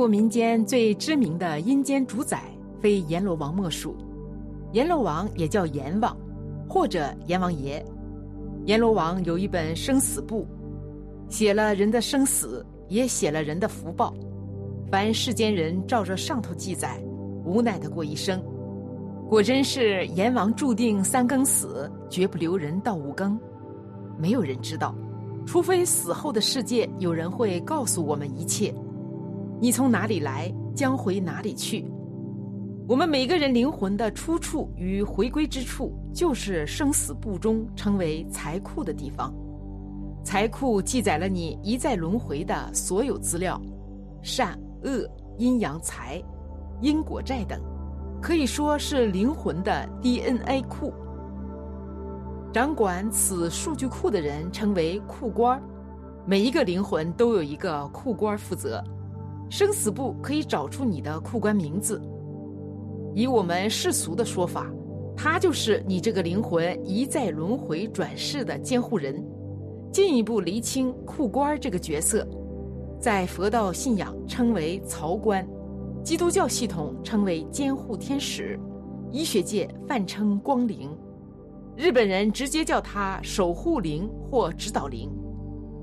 国民间最知名的阴间主宰，非阎罗王莫属。阎罗王也叫阎王，或者阎王爷。阎罗王有一本生死簿，写了人的生死，也写了人的福报。凡世间人照着上头记载，无奈的过一生。果真是阎王注定三更死，绝不留人到五更。没有人知道。除非死后的世界有人会告诉我们一切，你从哪里来，将回哪里去。我们每个人灵魂的出处与回归之处，就是生死簿中称为财库的地方。财库记载了你一再轮回的所有资料，善恶、阴阳财、因果债等，可以说是灵魂的 DNA 库。掌管此数据库的人称为库官儿每一个灵魂都有一个库官负责。生死簿可以找出你的库官名字，以我们世俗的说法，他就是你这个灵魂一再轮回转世的监护人。进一步厘清库官这个角色，在佛道信仰称为曹官，基督教系统称为监护天使，医学界泛称光灵。日本人直接叫它守护灵或指导灵。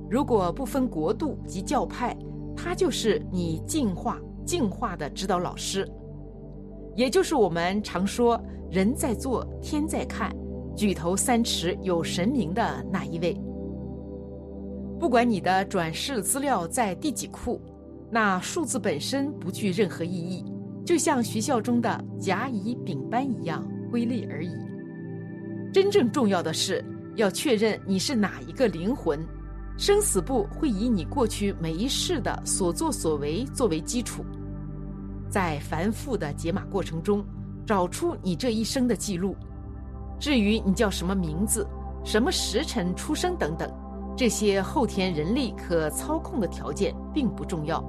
如果不分国度及教派，他就是你进化进化的指导老师，也就是我们常说“人在做，天在看，举头三尺有神明”的那一位。不管你的转世资料在第几库，那数字本身不具任何意义，就像学校中的甲乙丙班一样，归类而已。真正重要的是要确认你是哪一个灵魂，生死簿会以你过去每一世的所作所为作为基础，在繁复的解码过程中找出你这一生的记录。至于你叫什么名字、什么时辰出生等等，这些后天人力可操控的条件并不重要。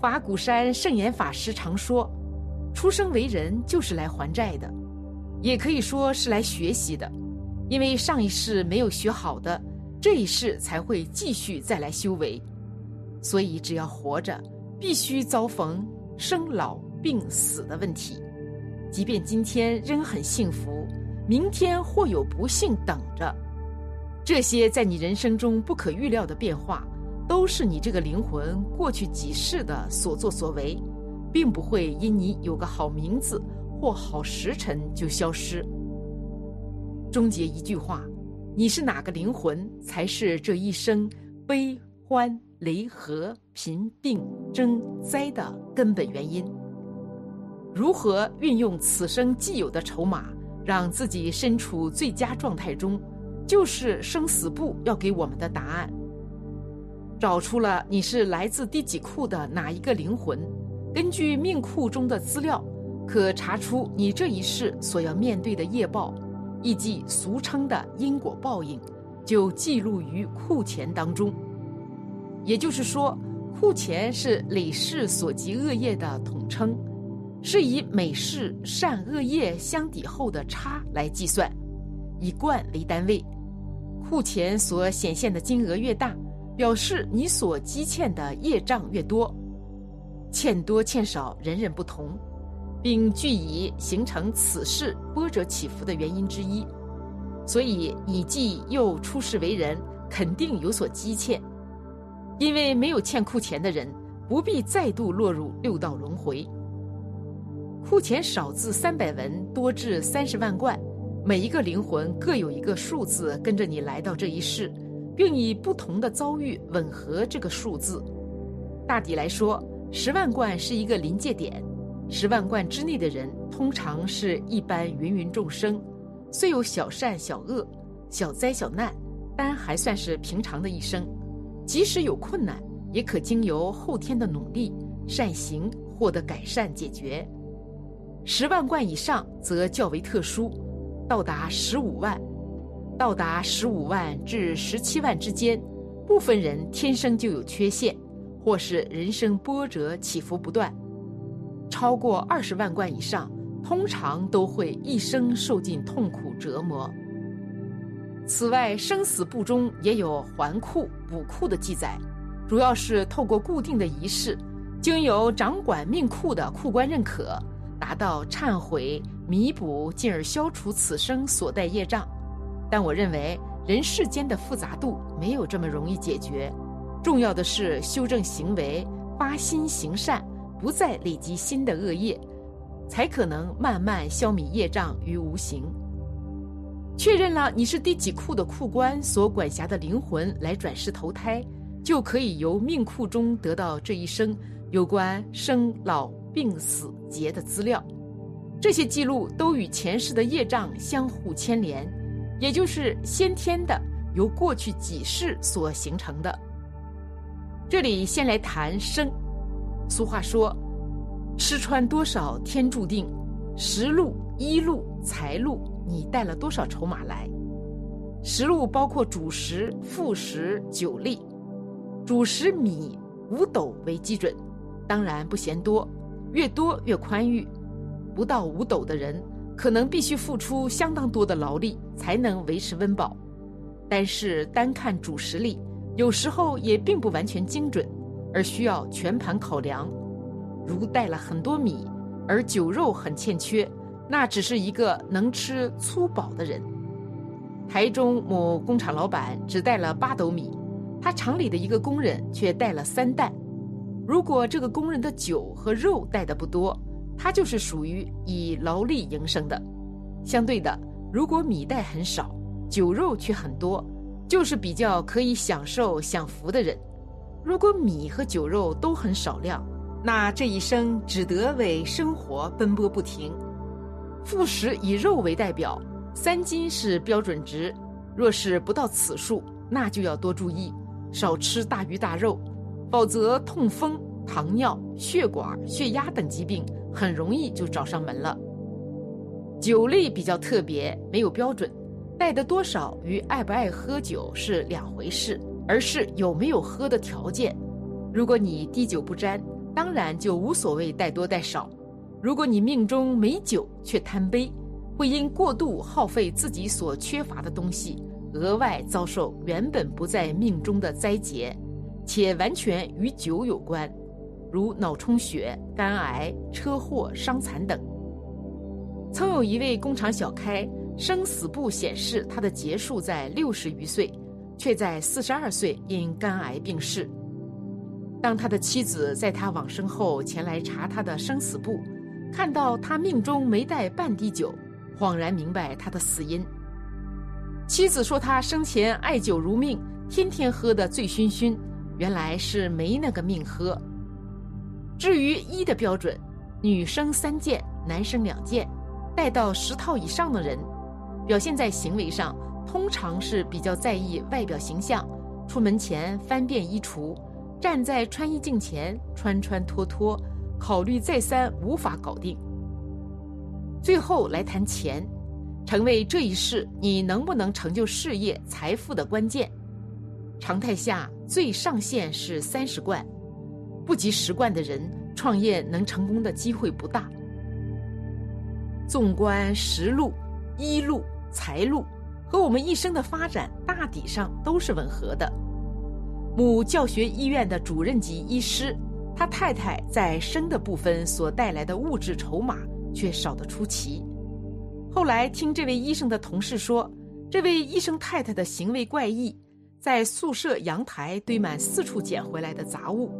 法鼓山圣严法师常说：“出生为人就是来还债的。”也可以说是来学习的，因为上一世没有学好的，这一世才会继续再来修为。所以只要活着，必须遭逢生老病死的问题。即便今天仍很幸福，明天或有不幸等着。这些在你人生中不可预料的变化，都是你这个灵魂过去几世的所作所为，并不会因你有个好名字。或好时辰就消失。终结一句话：你是哪个灵魂，才是这一生悲欢离合、贫病争灾的根本原因。如何运用此生既有的筹码，让自己身处最佳状态中，就是生死簿要给我们的答案。找出了你是来自第几库的哪一个灵魂，根据命库中的资料。可查出你这一世所要面对的业报，亦即俗称的因果报应，就记录于库钱当中。也就是说，库钱是累世所及恶业的统称，是以每世善恶业相抵后的差来计算，以贯为单位。库钱所显现的金额越大，表示你所积欠的业障越多。欠多欠少，人人不同。并据以形成此事波折起伏的原因之一，所以你既又出世为人，肯定有所积欠。因为没有欠库钱的人，不必再度落入六道轮回。库钱少至三百文，多至三十万贯，每一个灵魂各有一个数字跟着你来到这一世，并以不同的遭遇吻合这个数字。大抵来说，十万贯是一个临界点。十万贯之内的人，通常是一般芸芸众生，虽有小善小恶、小灾小难，但还算是平常的一生。即使有困难，也可经由后天的努力、善行获得改善解决。十万贯以上则较为特殊，到达十五万，到达十五万至十七万之间，部分人天生就有缺陷，或是人生波折起伏不断。超过二十万贯以上，通常都会一生受尽痛苦折磨。此外，生死簿中也有还库补库的记载，主要是透过固定的仪式，经由掌管命库的库官认可，达到忏悔、弥补，进而消除此生所带业障。但我认为人世间的复杂度没有这么容易解决，重要的是修正行为，发心行善，不再累积新的恶业，才可能慢慢消弭业障于无形。确认了你是第几库的库官所管辖的灵魂来转世投胎，就可以由命库中得到这一生有关生老病死劫的资料。这些记录都与前世的业障相互牵连。也就是先天的，由过去几世所形成的。这里先来谈生。俗话说：“吃穿多少天注定，食禄、衣禄、财禄，你带了多少筹码来？”食禄包括主食、副食、酒力。主食米五斗为基准，当然不嫌多，越多越宽裕。不到五斗的人。可能必须付出相当多的劳力才能维持温饱，但是单看主食力，有时候也并不完全精准，而需要全盘考量。如带了很多米，而酒肉很欠缺，那只是一个能吃粗饱的人。台中某工厂老板只带了八斗米，他厂里的一个工人却带了三担。如果这个工人的酒和肉带的不多，他就是属于以劳力营生的，相对的，如果米袋很少，酒肉却很多，就是比较可以享受享福的人。如果米和酒肉都很少量，那这一生只得为生活奔波不停。副食以肉为代表，三斤是标准值，若是不到此数，那就要多注意，少吃大鱼大肉，否则痛风、糖尿、血管、血压等疾病。很容易就找上门了。酒类比较特别，没有标准，带的多少与爱不爱喝酒是两回事，而是有没有喝的条件。如果你滴酒不沾，当然就无所谓带多带少；如果你命中没酒却贪杯，会因过度耗费自己所缺乏的东西，额外遭受原本不在命中的灾劫，且完全与酒有关。如脑充血、肝癌、车祸、伤残等。曾有一位工厂小开，生死簿显示他的结束在六十余岁，却在四十二岁因肝癌病逝。当他的妻子在他往生后前来查他的生死簿，看到他命中没带半滴酒，恍然明白他的死因。妻子说他生前爱酒如命，天天喝得醉醺醺，原来是没那个命喝。至于一的标准，女生三件，男生两件，带到十套以上的人，表现在行为上，通常是比较在意外表形象，出门前翻遍衣橱，站在穿衣镜前穿穿脱脱，考虑再三无法搞定。最后来谈钱，成为这一世你能不能成就事业财富的关键。常态下最上限是三十贯。不及十贯的人创业能成功的机会不大。纵观食禄、衣禄、财禄，和我们一生的发展大抵上都是吻合的。母教学医院的主任级医师，他太太在生的部分所带来的物质筹码却少得出奇。后来听这位医生的同事说，这位医生太太的行为怪异，在宿舍阳台堆满四处捡回来的杂物。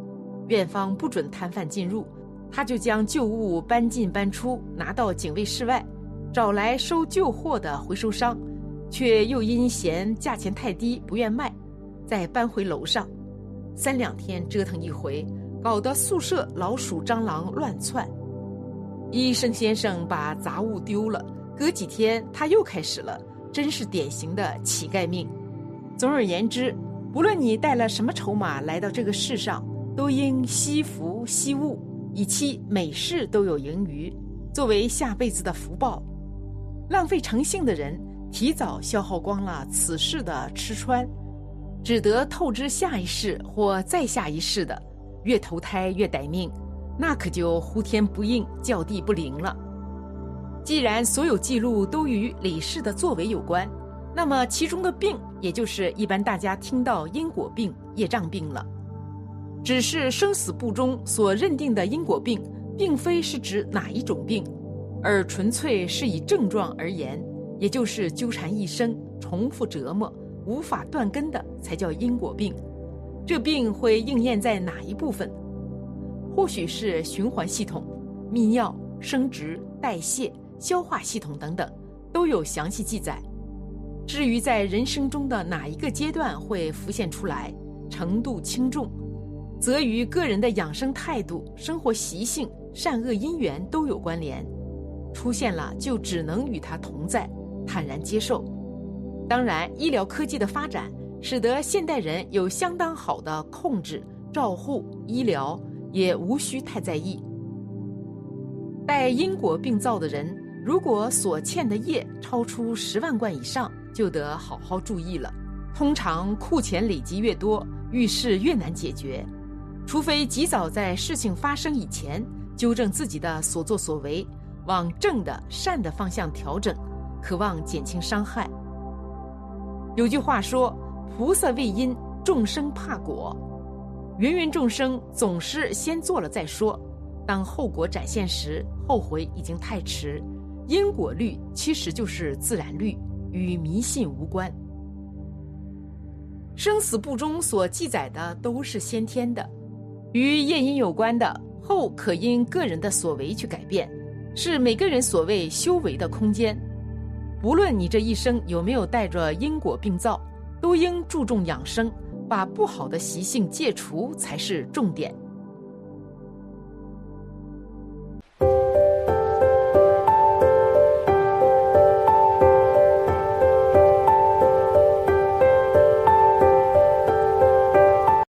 院方不准摊贩进入，他就将旧物搬进搬出，拿到警卫室外，找来收旧货的回收商，却又因嫌价钱太低不愿卖，再搬回楼上，三两天折腾一回，搞得宿舍老鼠蟑螂乱窜。医生先生把杂物丢了，隔几天他又开始了，真是典型的乞丐命。总而言之，不论你带了什么筹码来到这个世上。都应惜福惜物，以期每世都有盈余，作为下辈子的福报。浪费成性的人，提早消耗光了此世的吃穿，只得透支下一世或再下一世的，越投胎越歹命，那可就呼天不应，叫地不灵了。既然所有记录都与李氏的作为有关，那么其中的病，也就是一般大家听到因果病、业障病了。只是生死簿中所认定的因果病，并非是指哪一种病，而纯粹是以症状而言，也就是纠缠一生、重复折磨、无法断根的，才叫因果病。这病会应验在哪一部分？或许是循环系统、泌尿、生殖、代谢、消化系统等等，都有详细记载。至于在人生中的哪一个阶段会浮现出来，程度轻重，则与个人的养生态度、生活习性、善恶因缘都有关联。出现了就只能与它同在，坦然接受。当然，医疗科技的发展使得现代人有相当好的控制、照护、医疗，也无需太在意。带因果病灶的人，如果所欠的业超出十万贯以上，就得好好注意了。通常库钱累积越多，遇事越难解决。除非及早在事情发生以前纠正自己的所作所为，往正的善的方向调整，渴望减轻伤害。有句话说：“菩萨畏因，众生怕果。”芸芸众生总是先做了再说，当后果展现时，后悔已经太迟。因果律其实就是自然律。与迷信无关。生死簿中所记载的都是先天的，与业因有关的后可因个人的所为去改变，是每个人所谓修为的空间。无论你这一生有没有带着因果病灶，都应注重养生，把不好的习性戒除才是重点。